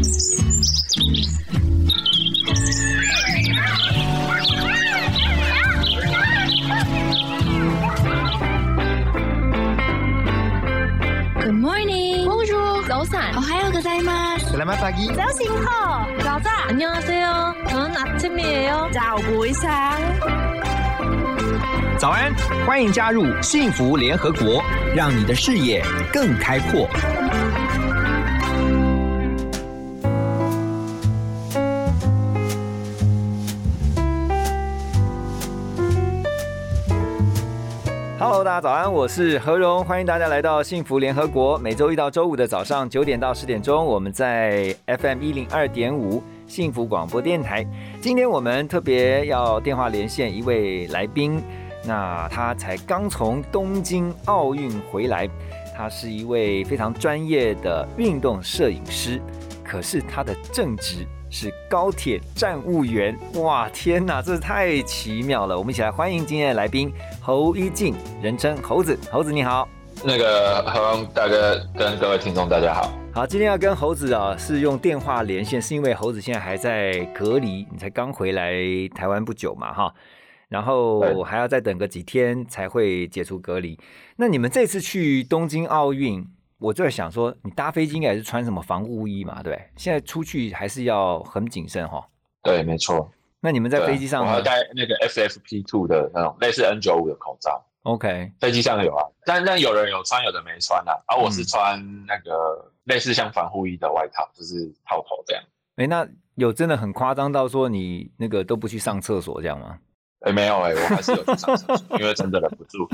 Good morning. Bonjour.早安. 오하요 고자이마스. Selamat pagi. 早醒好.早安. 안녕하세요. 저는 아침이에요. 早不一상早安，欢迎加入幸福联合国，让你的视野更开阔。 大家早安，我是何荣，欢迎大家来到幸福联合国。每周一到周五的早上九点到十点钟，我们在 FM 一零二点五幸福广播电台。今天我们特别要电话连线一位来宾，那他才刚从东京奥运回来，他是一位非常专业的运动摄影师，可是他的正职高铁站务员。哇，天哪，这太奇妙了！我们一起来欢迎今天的来宾侯一静，人称猴子。猴子你好。那个何荣大哥跟各位听众大家好。好，今天要跟猴子啊是用电话连线，是因为猴子现在还在隔离，你才刚回来台湾不久嘛哈，然后还要再等个几天才会解除隔离。那你们这次去东京奥运，我就在想说，你搭飞机应该也是穿什么防护衣嘛，对不对？现在出去还是要很谨慎哈。对，没错。那你们在飞机上我戴那个 FFP2 的那种类似 N95 的口罩。OK，飞机上有啊，但但有人有穿，有的没穿啊。而、啊、我是穿那个类似像防护衣的外套，就是套头这样。哎、欸，那有真的很夸张到说你那个都不去上厕所这样吗？哎、欸，没有哎、欸，我还是有去上厕所，因为真的忍不住。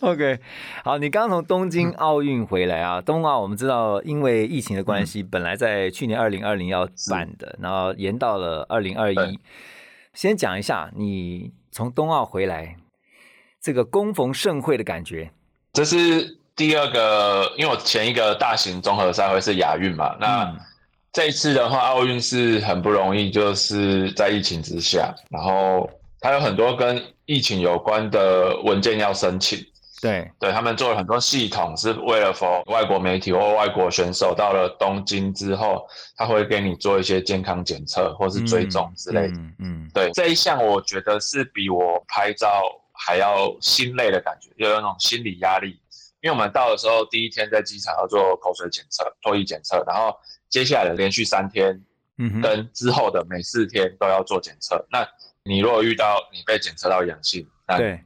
OK，好，你刚从东京奥运回来啊，冬奥我们知道因为疫情的关系，嗯、本来在去年二零二零要办的，然后延到了二零二一。先讲一下你从冬奥回来。这个恭逢盛会的感觉，这是第二个，因为我前一个大型综合赛会是亚运嘛，那、嗯、这一次的话，奥运是很不容易，就是在疫情之下，然后它有很多跟疫情有关的文件要申请，对，对他们做了很多系统，是为了 for 外国媒体或外国选手到了东京之后，他会给你做一些健康检测或是追踪之类的，嗯，嗯嗯对，这一项我觉得是比我拍照。还要心累的感觉，又有那种心理压力，因为我们到的时候第一天在机场要做口水检测、唾液检测，然后接下来的连续三天，嗯，跟之后的每四天都要做检测。那你如果遇到你被检测到阳性，那对，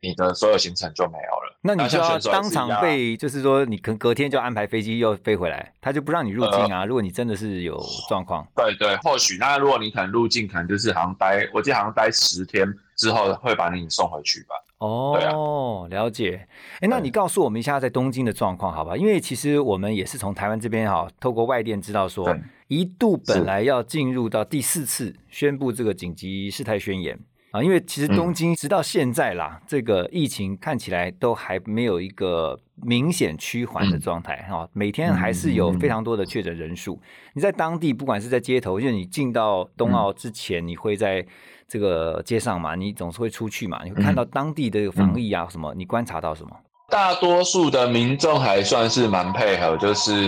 你的所有行程就没有了。那你就要当场被，就是说你可隔天就安排飞机又飞回来，他就不让你入境啊。呃、如果你真的是有状况，对对，或许那如果你可能入境，可能就是好像待，我记得好像待十天。之后会把你送回去吧。哦，啊、了解。哎，那你告诉我们一下在东京的状况，好吧？因为其实我们也是从台湾这边哈，透过外电知道说，一度本来要进入到第四次宣布这个紧急事态宣言啊，因为其实东京直到现在啦，嗯、这个疫情看起来都还没有一个明显趋缓的状态哈，嗯、每天还是有非常多的确诊人数。嗯、你在当地，不管是在街头，因为你进到冬奥之前，你会在。这个街上嘛，你总是会出去嘛，你会看到当地的防疫啊什么，嗯、你观察到什么？大多数的民众还算是蛮配合，就是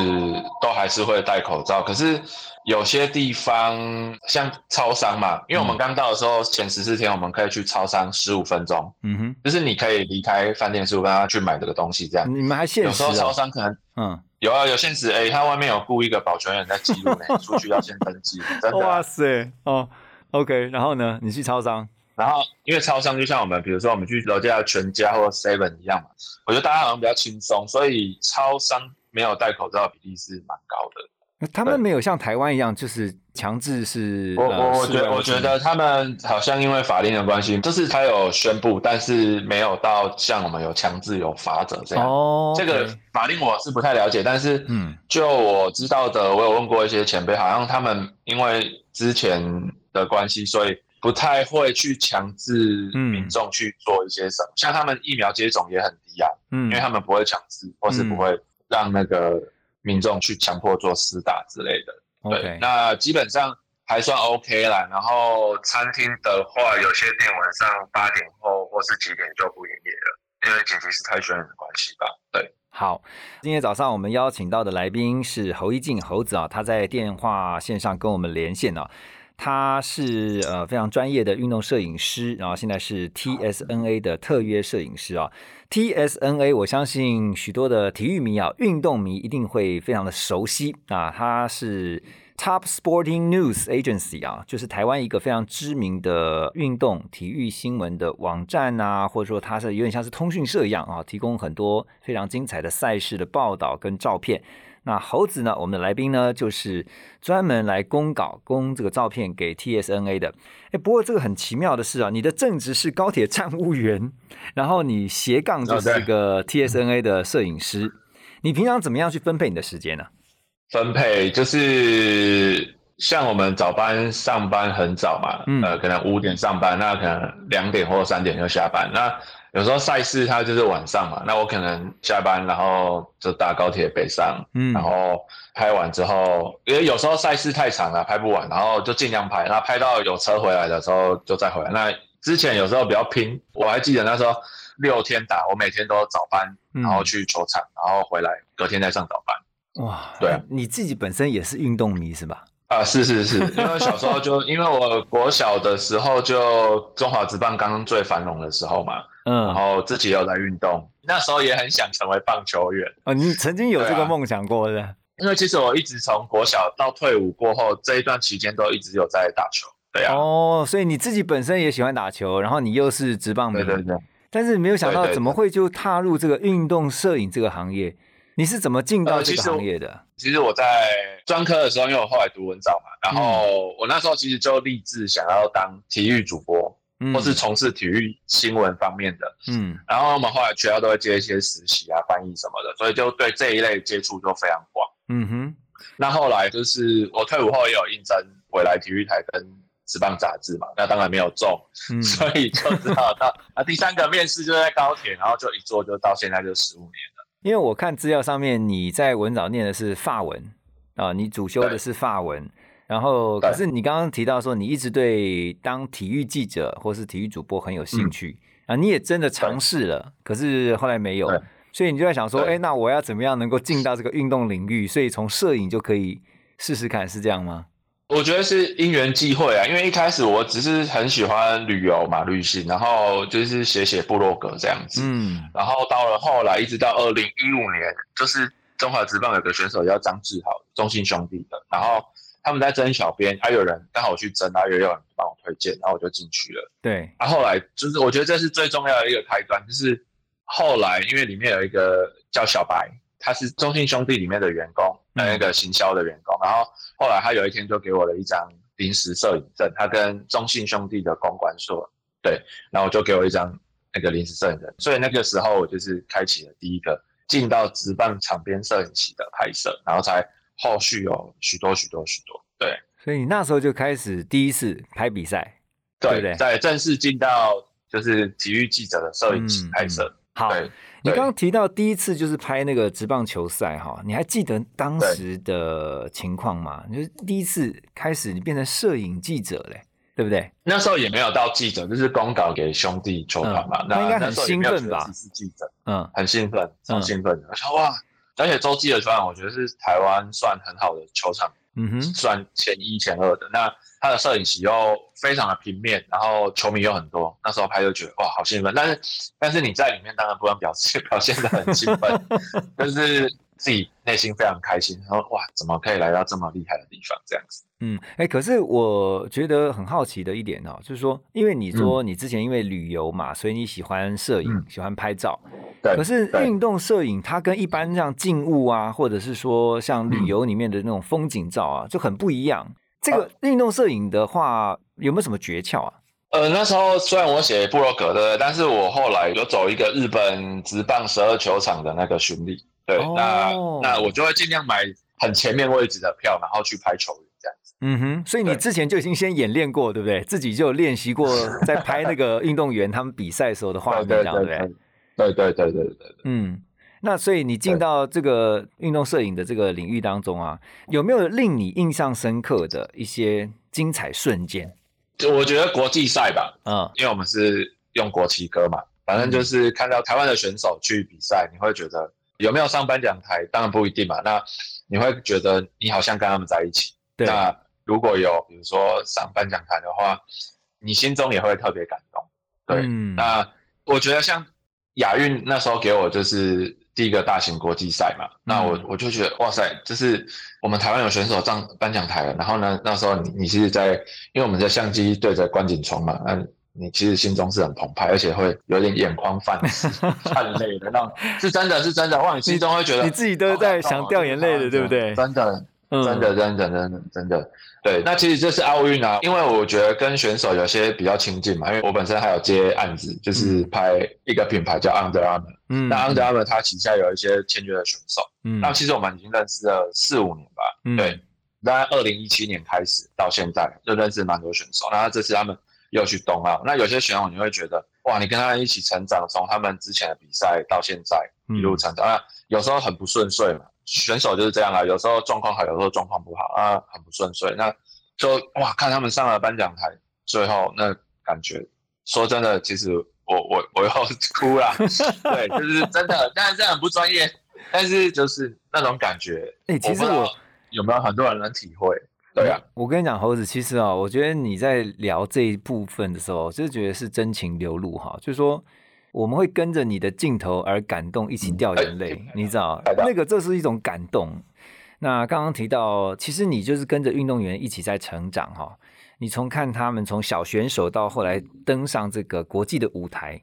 都还是会戴口罩。可是有些地方像超商嘛，因为我们刚到的时候，前十四天我们可以去超商十五分钟，嗯哼，就是你可以离开饭店十五分钟去买这个东西，这样。你们还限时、啊？有时候超商可能，嗯，有啊，有限时。哎、欸，他外面有雇一个保全员在记录呢，出去要先登记，真的、啊。哇塞，哦。OK，然后呢？你去超商，然后因为超商就像我们，比如说我们去楼下全家或 Seven 一样嘛，我觉得大家好像比较轻松，所以超商没有戴口罩的比例是蛮高的。他们没有像台湾一样，就是强制是。我我我觉得我觉得他们好像因为法令的关系，就是他有宣布，但是没有到像我们有强制有罚则这样。哦，这个法令我是不太了解，但是嗯，就我知道的，我有问过一些前辈，好像他们因为之前。的关系，所以不太会去强制民众去做一些什么。嗯、像他们疫苗接种也很低啊，嗯，因为他们不会强制，或是不会让那个民众去强迫做施打之类的。对那基本上还算 OK 啦。然后餐厅的话，有些店晚上八点后或是几点就不营业了，因为紧急是太宣言的关系吧。对。好，今天早上我们邀请到的来宾是侯一静猴子啊，他在电话线上跟我们连线啊。他是呃非常专业的运动摄影师，然后现在是 TSNA 的特约摄影师啊。TSNA 我相信许多的体育迷啊、运动迷一定会非常的熟悉啊。他是 Top Sporting News Agency 啊，就是台湾一个非常知名的运动体育新闻的网站啊，或者说它是有点像是通讯社一样啊，提供很多非常精彩的赛事的报道跟照片。那猴子呢？我们的来宾呢，就是专门来公稿、供这个照片给 TSNA 的。哎，不过这个很奇妙的是啊，你的正职是高铁站务员，然后你斜杠就是个 TSNA 的摄影师。你平常怎么样去分配你的时间呢？分配就是像我们早班上班很早嘛，呃，可能五点上班，那可能两点或三点就下班。那有时候赛事它就是晚上嘛，那我可能下班然后就搭高铁北上，嗯，然后拍完之后，因为有时候赛事太长了拍不完，然后就尽量拍，那拍到有车回来的时候就再回来。那之前有时候比较拼，我还记得那时候六天打，我每天都早班，然后去球场，然后回来隔天再上早班。哇，对，啊你自己本身也是运动迷是吧？啊，是是是，因为小时候就因为我国小的时候就中华职棒刚刚最繁荣的时候嘛。嗯，然后自己有在运动，那时候也很想成为棒球员啊。你曾经有这个梦想过的？因为其实我一直从国小到退伍过后这一段期间都一直有在打球。对啊。哦，所以你自己本身也喜欢打球，然后你又是职棒的，对对对。但是没有想到怎么会就踏入这个运动摄影这个行业？你是怎么进到这个行业的？其实我在专科的时候，因为我后来读文藻嘛，然后我那时候其实就立志想要当体育主播。或是从事体育新闻方面的，嗯，然后我们后来学校都会接一些实习啊、翻译什么的，所以就对这一类接触就非常广，嗯哼。那后来就是我退伍后也有应征回来体育台跟职棒杂志嘛，那当然没有中，所以就知道到啊第三个面试就在高铁，然后就一做就到现在就十五年了。因为我看资料上面你在文藻念的是法文啊，你主修的是法文。然后，可是你刚刚提到说，你一直对当体育记者或是体育主播很有兴趣啊，你也真的尝试了，可是后来没有，所以你就在想说，哎，那我要怎么样能够进到这个运动领域？所以从摄影就可以试试看，是这样吗？我觉得是因缘际会啊，因为一开始我只是很喜欢旅游嘛，旅行，然后就是写写部落格这样子，嗯，然后到了后来，一直到二零一五年，就是中华职棒有个选手叫张志豪，中信兄弟的，然后。他们在争小编，还有人刚好去争，然后也有人帮我推荐，然后我就进去了。对，啊，后来就是我觉得这是最重要的一个开端，就是后来因为里面有一个叫小白，他是中信兄弟里面的员工，那个行销的员工，然后后来他有一天就给我了一张临时摄影证，他跟中信兄弟的公关说，对，然后我就给我一张那个临时摄影证，所以那个时候我就是开启了第一个进到直棒场边摄影期的拍摄，然后才。后续有许多许多许多，对，所以你那时候就开始第一次拍比赛，对不对？在正式进到就是体育记者的摄影机拍摄。好，你刚刚提到第一次就是拍那个职棒球赛哈，你还记得当时的情况吗？就是第一次开始你变成摄影记者嘞，对不对？那时候也没有到记者，就是公稿给兄弟球团嘛。那应该很兴奋吧？是记者，嗯，很兴奋，很兴奋。我说哇。而且洲际的球场，我觉得是台湾算很好的球场，嗯哼，算前一前二的。那他的摄影席又非常的平面，然后球迷又很多，那时候拍就觉得哇，好兴奋。但是，但是你在里面当然不能表现 表现的很兴奋，但是。自己内心非常开心，然后哇，怎么可以来到这么厉害的地方？这样子，嗯，哎，可是我觉得很好奇的一点哦，就是说，因为你说你之前因为旅游嘛，所以你喜欢摄影，喜欢拍照。对。可是运动摄影它跟一般像静物啊，或者是说像旅游里面的那种风景照啊，就很不一样。这个运动摄影的话，有没有什么诀窍啊？呃，那时候虽然我写布洛格的，但是我后来有走一个日本直棒十二球场的那个巡礼。对，那那我就会尽量买很前面位置的票，然后去拍球员这样子。嗯哼，所以你之前就已经先演练过，对不对？自己就练习过 在拍那个运动员他们比赛时候的画面，对不对？对对对对对。嗯，那所以你进到这个运动摄影的这个领域当中啊，有没有令你印象深刻的一些精彩瞬间？就我觉得国际赛吧，嗯，因为我们是用国旗歌嘛，反正就是看到台湾的选手去比赛，你会觉得。有没有上颁奖台，当然不一定嘛。那你会觉得你好像跟他们在一起。那如果有比如说上颁奖台的话，你心中也会特别感动。对，那我觉得像亚运那时候给我就是第一个大型国际赛嘛，那我我就觉得哇塞，就是我们台湾有选手上颁奖台了。然后呢，那时候你你是在，因为我们的相机对着观景窗嘛，那你其实心中是很澎湃，而且会有点眼眶泛 泛泪的那种，是真的是真的，哇，你心中会觉得你自己都在想掉眼泪的，对不对？真的。真的，真的，真的，真的，对。那其实这是奥运啊，因为我觉得跟选手有些比较亲近嘛，因为我本身还有接案子，就是拍一个品牌叫 Under Armour。嗯。那 Under Armour 它旗下有一些签约的选手。嗯。那其实我们已经认识了四五年吧。嗯。对。那二零一七年开始到现在，就认识蛮多选手。那这次他们又去冬奥，那有些选手你会觉得，哇，你跟他一起成长，从他们之前的比赛到现在一路成长，啊有时候很不顺遂嘛。选手就是这样啊，有时候状况好，有时候状况不好啊，很不顺遂。那就哇，看他们上了颁奖台，最后那感觉，说真的，其实我我我要哭了。对，就是真的，但是很不专业，但是就是那种感觉。哎，其实我有没有很多人能体会？对啊，我跟你讲，猴子，其实啊，我觉得你在聊这一部分的时候，就是觉得是真情流露哈，就是说。我们会跟着你的镜头而感动，一起掉眼泪，你知道？那个这是一种感动。那刚刚提到，其实你就是跟着运动员一起在成长哈。你从看他们从小选手到后来登上这个国际的舞台，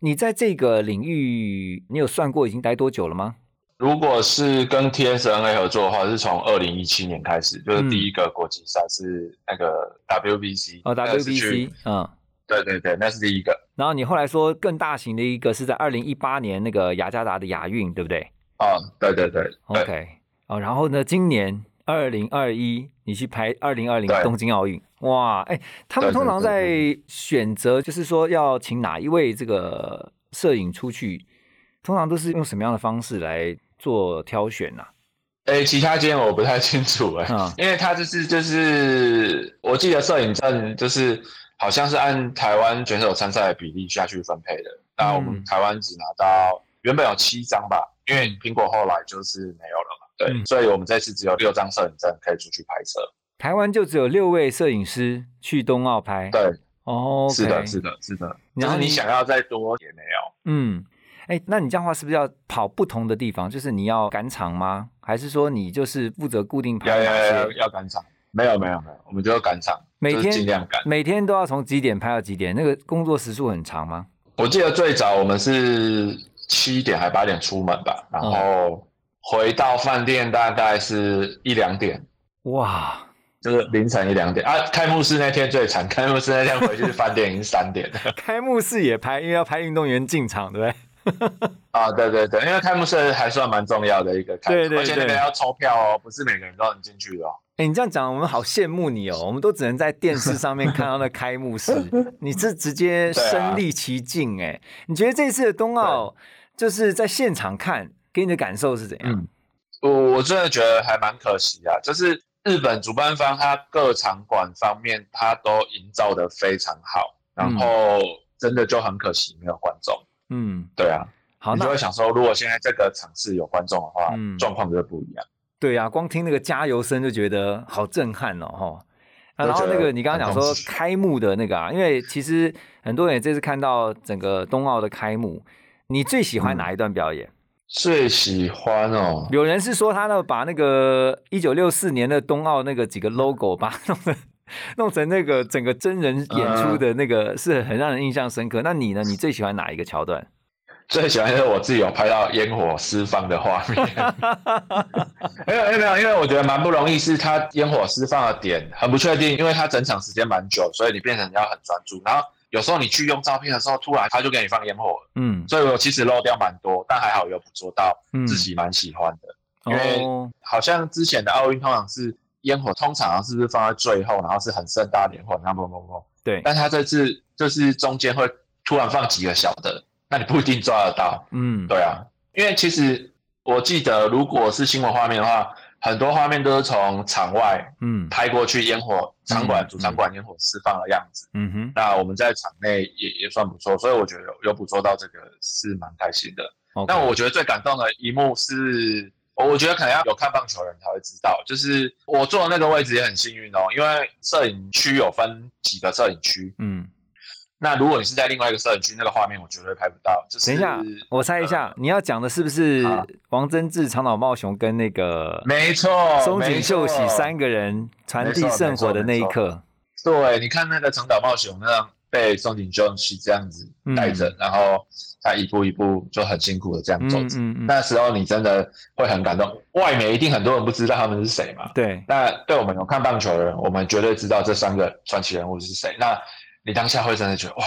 你在这个领域，你有算过已经待多久了吗？如果是跟 TSNA 合作的话，是从二零一七年开始，就是第一个国际赛是那个 WBC 哦，WBC，嗯。对对对，那是第一个。然后你后来说更大型的一个是在二零一八年那个雅加达的亚运，对不对？啊，对对对，OK。哦，然后呢，今年二零二一你去拍二零二零东京奥运，哇，哎，他们通常在选择就是说要请哪一位这个摄影出去，通常都是用什么样的方式来做挑选呢？哎，其他间我不太清楚哎，因为他就是就是我记得摄影证就是。好像是按台湾选手参赛的比例下去分配的，那我们台湾只拿到原本有七张吧，因为苹果后来就是没有了嘛，对，所以我们这次只有六张摄影证可以出去拍摄。台湾就只有六位摄影师去冬奥拍，对，哦，是的，是的，是的。然后你想要再多也没有，嗯，哎，那你这样话是不是要跑不同的地方？就是你要赶场吗？还是说你就是负责固定拍？要要要要赶场。没有没有没有，我们就要赶场，每天尽量赶，每天都要从几点拍到几点？那个工作时数很长吗？我记得最早我们是七点还八点出门吧，然后回到饭店大概是一两点。哇，就是凌晨一两点啊！开幕式那天最惨，开幕式那天回去饭店已经三点了。开幕式也拍，因为要拍运动员进场，对不对？啊，对对对，因为开幕式还算蛮重要的一个开，对对对，而且那边要抽票哦，不是每个人都能进去的哦。哎，你这样讲，我们好羡慕你哦，我们都只能在电视上面看到那开幕式，你是直接身历其境哎。你觉得这次的冬奥就是在现场看，给你的感受是怎样？我我真的觉得还蛮可惜啊，就是日本主办方他各场馆方面他都营造的非常好，然后真的就很可惜没有观众。嗯，对啊，好，你就会想说，如果现在这个场次有观众的话，状况就会不一样。对啊，光听那个加油声就觉得好震撼哦，哈。然后那个你刚刚讲说开幕的那个啊，因为其实很多人这次看到整个冬奥的开幕，你最喜欢哪一段表演？最喜欢哦，有人是说他呢把那个一九六四年的冬奥那个几个 logo 把弄成 弄成那个整个真人演出的那个是很让人印象深刻。那你呢？你最喜欢哪一个桥段？最喜欢是我自己有拍到烟火释放的画面。没有没有没有，因为我觉得蛮不容易，是它烟火释放的点很不确定，因为它整场时间蛮久，所以你变成要很专注。然后有时候你去用照片的时候，突然他就给你放烟火，嗯，所以我其实漏掉蛮多，但还好有捕捉到，自己蛮喜欢的。因为好像之前的奥运通常是。烟火通常是不是放在最后，然后是很盛大的烟火，然后砰砰砰。对，但他这次就是中间会突然放几个小的，那你不一定抓得到。嗯，对啊，因为其实我记得，如果是新闻画面的话，很多画面都是从场外嗯拍过去烟火场馆主场馆烟火释放的样子。嗯哼，那我们在场内也也算不错，所以我觉得有有捕捉到这个是蛮开心的。但我觉得最感动的一幕是，我觉得可能要有看棒球的人才会知道，就是我坐的那个位置也很幸运哦，因为摄影区有分几个摄影区，嗯。那如果你是在另外一个摄影区，那个画面我绝对拍不到。就是等一下，我猜一下，你要讲的是不是王贞治、长岛茂雄跟那个？没错，松井秀喜三个人传递圣火的那一刻。对，你看那个长岛茂雄那样被松井秀喜这样子带着，然后他一步一步就很辛苦的这样走着。那时候你真的会很感动。外面一定很多人不知道他们是谁嘛？对。那对我们有看棒球的人，我们绝对知道这三个传奇人物是谁。那你当下会真的觉得哇，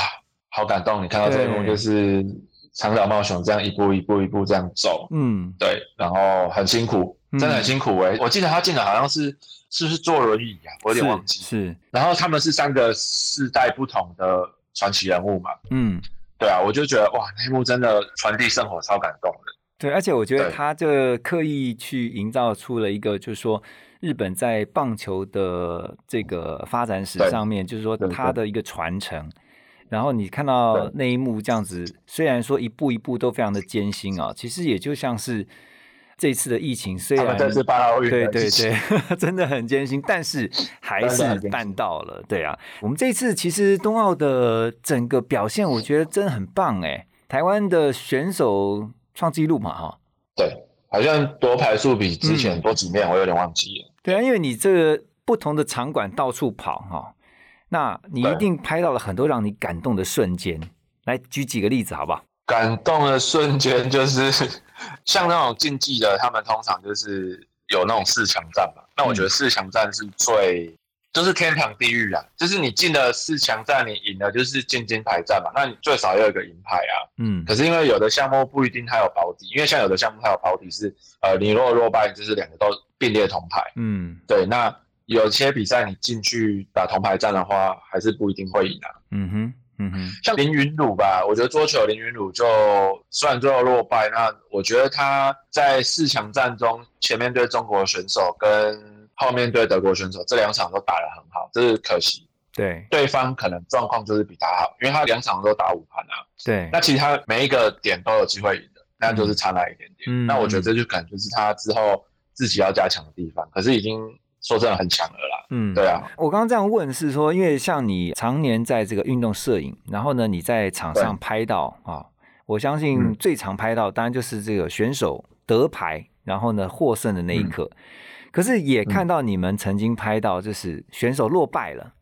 好感动！你看到这一幕就是长岛茂雄这样一步一步一步这样走，嗯，对，然后很辛苦，真的很辛苦哎！我记得他进来好像是是不是坐轮椅啊？我有点忘记。是，然后他们是三个世代不同的传奇人物嘛？嗯，对啊，我就觉得哇，那一幕真的传递圣火，超感动的。对，而且我觉得他这刻意去营造出了一个，就是说。日本在棒球的这个发展史上面，就是说它的一个传承。然后你看到那一幕这样子，虽然说一步一步都非常的艰辛啊，其实也就像是这次的疫情，虽然这次办奥运，对对对，真的很艰辛，但是还是办到了。对啊，我们这次其实冬奥的整个表现，我觉得真的很棒哎，台湾的选手创纪录嘛哈。对，好像夺牌数比之前多几面，我有点忘记了。对啊，因为你这个不同的场馆到处跑哈，那你一定拍到了很多让你感动的瞬间。来举几个例子好不好？感动的瞬间就是像那种竞技的，他们通常就是有那种四强战嘛。那我觉得四强战是最。就是天堂地狱啊！就是你进了四强战，你赢了就是进金牌战嘛。那你最少要有个银牌啊。嗯。可是因为有的项目不一定它有保底，因为像有的项目它有保底是，呃，你若落败就是两个都并列铜牌。嗯。对，那有些比赛你进去打铜牌战的话，还是不一定会赢啊。嗯哼，嗯哼。像林云儒吧，我觉得桌球林云儒就虽然最后落败，那我觉得他在四强战中前面对中国选手跟。后面对德国选手这两场都打得很好，这是可惜。对，对方可能状况就是比他好，因为他两场都打五盘啊。对，那其实他每一个点都有机会赢的，那就是差那一点点。嗯，那我觉得这就可能就是他之后自己要加强的地方。可是已经说真的很强了啦。嗯，对啊。我刚刚这样问是说，因为像你常年在这个运动摄影，然后呢你在场上拍到啊，我相信最常拍到当然就是这个选手得牌，然后呢获胜的那一刻。可是也看到你们曾经拍到，就是选手落败了，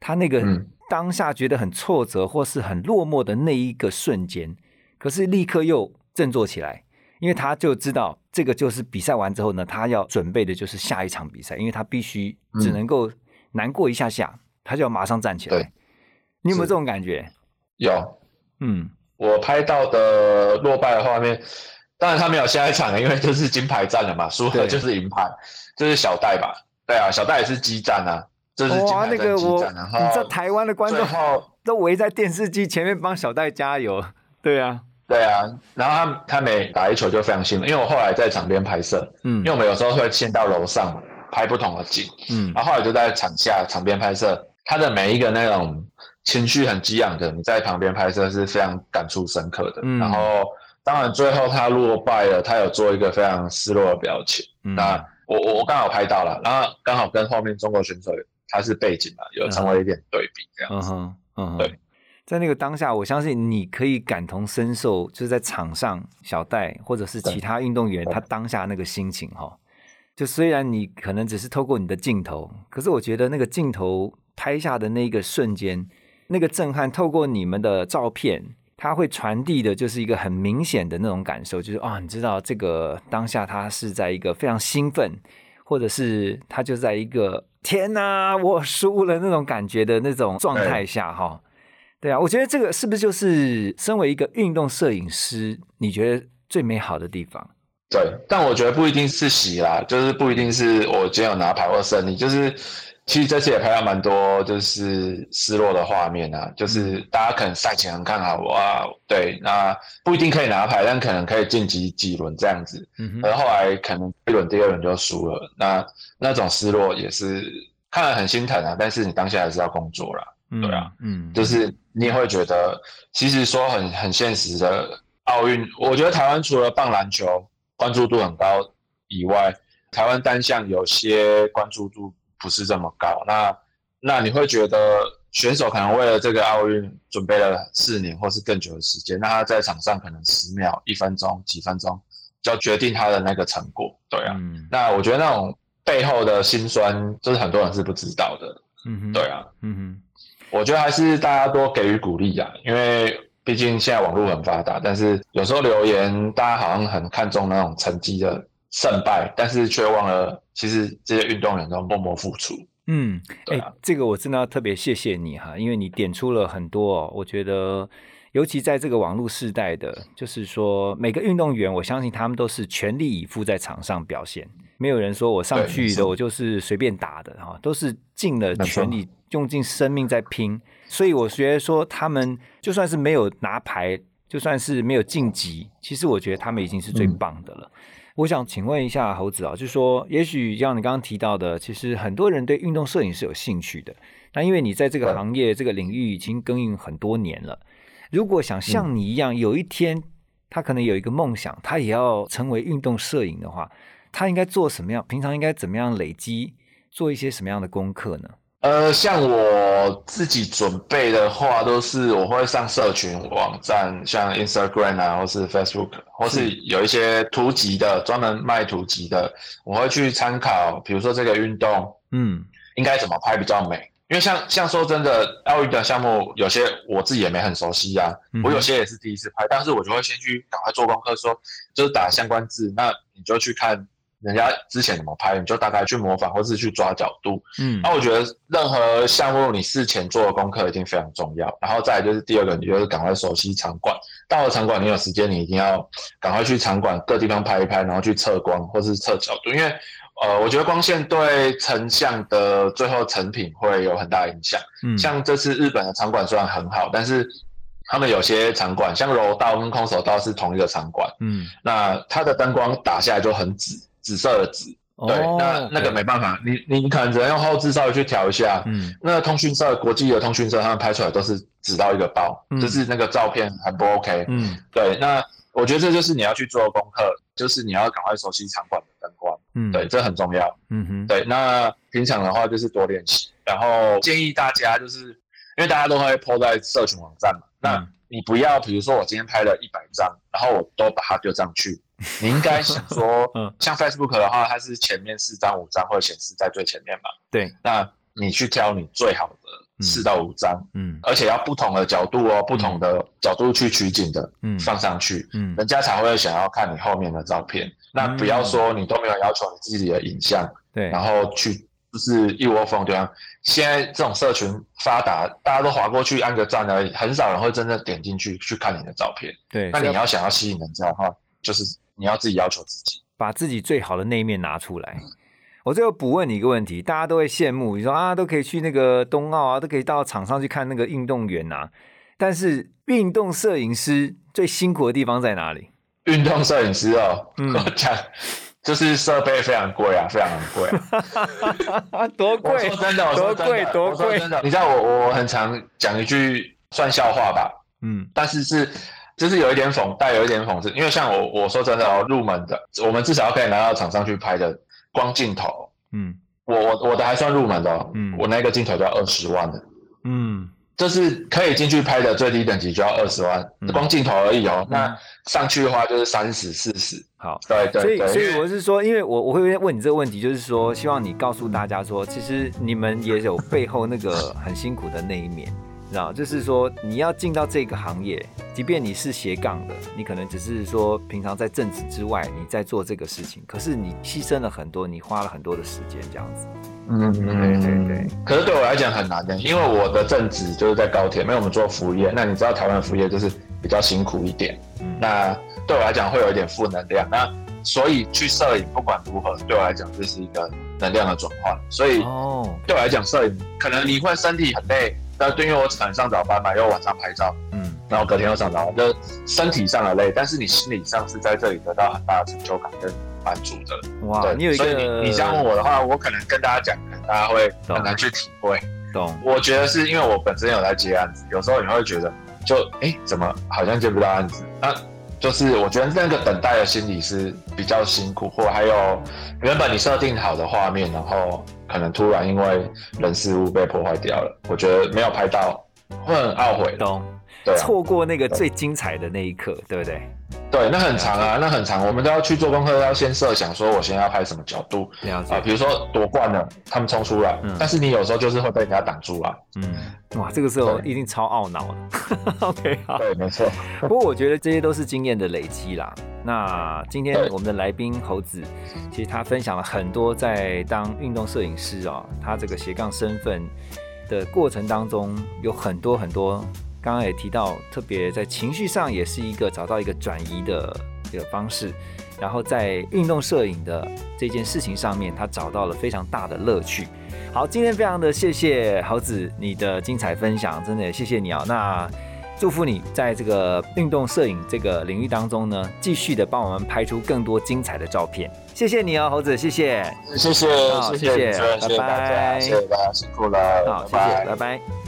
他那个当下觉得很挫折或是很落寞的那一个瞬间，可是立刻又振作起来，因为他就知道这个就是比赛完之后呢，他要准备的就是下一场比赛，因为他必须只能够难过一下下，他就要马上站起来。你有没有这种感觉？有，嗯，我拍到的落败的画面，当然他没有下一场了，因为就是金牌战了嘛，输了就是银牌。这是小戴吧？对啊，小戴也是激战啊，这是哇，那个我，你知道台湾的观众都围在电视机前面帮小戴加油。对啊，对啊，然后他他每打一球就非常兴奋，因为我后来在场边拍摄，嗯，因为我们有时候会先到楼上拍不同的景，嗯，然后后来就在场下场边拍摄，他的每一个那种情绪很激昂的，你在旁边拍摄是非常感触深刻的。然后当然最后他落败了，他有做一个非常失落的表情，那。我我我刚好拍到了，然后刚好跟后面中国选手他是背景嘛，有成为一点对比这样子。嗯哼，对，在那个当下，我相信你可以感同身受，就是在场上小戴或者是其他运动员他当下那个心情哈。就虽然你可能只是透过你的镜头，可是我觉得那个镜头拍下的那个瞬间，那个震撼，透过你们的照片。它会传递的就是一个很明显的那种感受，就是啊，你知道这个当下他是在一个非常兴奋，或者是他就在一个天哪，我输了那种感觉的那种状态下哈。对啊，我觉得这个是不是就是身为一个运动摄影师，你觉得最美好的地方？对，但我觉得不一定是喜啦，就是不一定是我今天有拿牌或胜利，就是。其实这次也拍到蛮多，就是失落的画面啊，就是大家可能赛前很看好哇，对，那不一定可以拿牌，但可能可以晋级几轮这样子，嗯哼，而后来可能一轮、第二轮就输了，那那种失落也是看了很心疼啊，但是你当下还是要工作啦，对啊，嗯，就是你也会觉得，其实说很很现实的，奥运，我觉得台湾除了棒篮球关注度很高以外，台湾单项有些关注度不是这么高。那那你会觉得选手可能为了这个奥运准备了四年或是更久的时间，那他在场上可能十秒、一分钟、几分钟就要决定他的那个成果，对啊。那我觉得那种背后的辛酸，就是很多人是不知道的。嗯哼，对啊，嗯哼。我觉得还是大家多给予鼓励啊，因为毕竟现在网络很发达，但是有时候留言大家好像很看重那种成绩的胜败，但是却忘了其实这些运动员都默默付出。嗯，哎，这个我真的要特别谢谢你哈，因为你点出了很多，我觉得尤其在这个网络时代的，就是说每个运动员，我相信他们都是全力以赴在场上表现，没有人说我上去的我就是随便打的哈，都是尽了全力。用尽生命在拼，所以我觉得说他们就算是没有拿牌，就算是没有晋级，其实我觉得他们已经是最棒的了。我想请问一下猴子啊，就是说，也许像你刚刚提到的，其实很多人对运动摄影是有兴趣的。那因为你在这个行业、这个领域已经耕耘很多年了，如果想像你一样，有一天他可能有一个梦想，他也要成为运动摄影的话，他应该做什么样？平常应该怎么样累积，做一些什么样的功课呢？呃，像我自己准备的话，都是我会上社群网站，像 Instagram 啊，或是 Facebook，或是有一些图集的，专门卖图集的，我会去参考，比如说这个运动，嗯，应该怎么拍比较美？因为像像说真的，奥运的项目有些我自己也没很熟悉啊，我有些也是第一次拍，但是我就会先去赶快做功课，说就是打相关字，那你就去看。人家之前怎么拍，你就大概去模仿，或是去抓角度。嗯，那我觉得任何项目你事前做的功课一定非常重要。然后再就是第二个，你就是赶快熟悉场馆。到了场馆，你有时间，你一定要赶快去场馆各地方拍一拍，然后去测光或是测角度。因为呃，我觉得光线对成像的最后成品会有很大影响。嗯，像这次日本的场馆虽然很好，但是他们有些场馆，像柔道跟空手道是同一个场馆。嗯，那它的灯光打下来就很紫。紫色的紫，对，那那个没办法，你你可能只能用后置稍微去调一下。嗯，那通讯社国际的通讯社，他们拍出来都是紫到一个爆，就是那个照片很不 OK。嗯，对，那我觉得这就是你要去做功课，就是你要赶快熟悉场馆的灯光。嗯，对，这很重要。嗯哼，对，那平常的话就是多练习，然后建议大家就是因为大家都会 PO 在社群网站嘛，那你不要比如说我今天拍了一百张，然后我都把它丢上去。你应该想说，嗯，像 Facebook 的话，它是前面四张、五张会显示在最前面嘛？对，那你去挑你最好的四到五张，嗯，而且要不同的角度哦，不同的角度去取景的，嗯，放上去，嗯，人家才会想要看你后面的照片。那不要说你都没有要求你自己的影像，对，然后去就是一窝蜂对吧？现在这种社群发达，大家都划过去按个赞而已，很少人会真的点进去去看你的照片。对，那你要想要吸引人家的话，就是。你要自己要求自己，把自己最好的那一面拿出来。我最后补问你一个问题，大家都会羡慕，你说啊，都可以去那个冬奥啊，都可以到场上去看那个运动员啊。但是运动摄影师最辛苦的地方在哪里？运动摄影师哦，我讲就是设备非常贵啊，非常贵。多贵？说真的，多贵？多贵？真的，你知道我我很常讲一句算笑话吧？嗯，但是是。就是有一点讽，带有一点讽刺，因为像我，我说真的哦，入门的，我们至少要可以拿到场上去拍的光镜头，嗯，我我我的还算入门的，哦嗯，我那个镜头就要二十万的，嗯，就是可以进去拍的最低等级就要二十万，光镜头而已哦，那上去的话就是三十、四十，好，对对，所以所以我是说，因为我我会问你这个问题，就是说，希望你告诉大家说，其实你们也有背后那个很辛苦的那一面。知道，就是说你要进到这个行业，即便你是斜杠的，你可能只是说平常在正职之外你在做这个事情，可是你牺牲了很多，你花了很多的时间这样子。嗯，对对对。可是对我来讲很难的，因为我的正职就是在高铁，没有我们做服务业。那你知道台湾服务业就是比较辛苦一点，那对我来讲会有一点负能量。那所以去摄影不管如何，对我来讲就是一个能量的转换。所以哦，对我来讲摄影可能你会身体很累。但对，因为我晚上早班嘛，又晚上拍照，嗯，然后隔天又上早班，就身体上的累，但是你心理上是在这里得到很大的成就感跟满足的。哇，你有一个，所以你你这样问我的话，我可能跟大家讲，可能大家会很难去体会。懂？我觉得是因为我本身有在接案子，有时候你会觉得，就哎，怎么好像接不到案子？那就是我觉得那个等待的心理是比较辛苦，或还有原本你设定好的画面，然后可能突然因为人事物被破坏掉了，我觉得没有拍到，会很懊悔。懂。错过那个最精彩的那一刻，对不对？对，那很长啊，那很长，我们都要去做功课，要先设想说我现在要拍什么角度啊，比如说夺冠了，他们冲出来，但是你有时候就是会被人家挡住啊。嗯，哇，这个时候一定超懊恼的。OK，好，对，没错。不过我觉得这些都是经验的累积啦。那今天我们的来宾猴子，其实他分享了很多在当运动摄影师啊，他这个斜杠身份的过程当中，有很多很多。刚刚也提到，特别在情绪上也是一个找到一个转移的一个方式，然后在运动摄影的这件事情上面，他找到了非常大的乐趣。好，今天非常的谢谢猴子你的精彩分享，真的也谢谢你啊！那祝福你在这个运动摄影这个领域当中呢，继续的帮我们拍出更多精彩的照片。谢谢你哦，猴子，谢谢，谢谢，谢谢，拜拜，谢谢大家，谢谢大家辛苦了，好，谢谢，拜拜。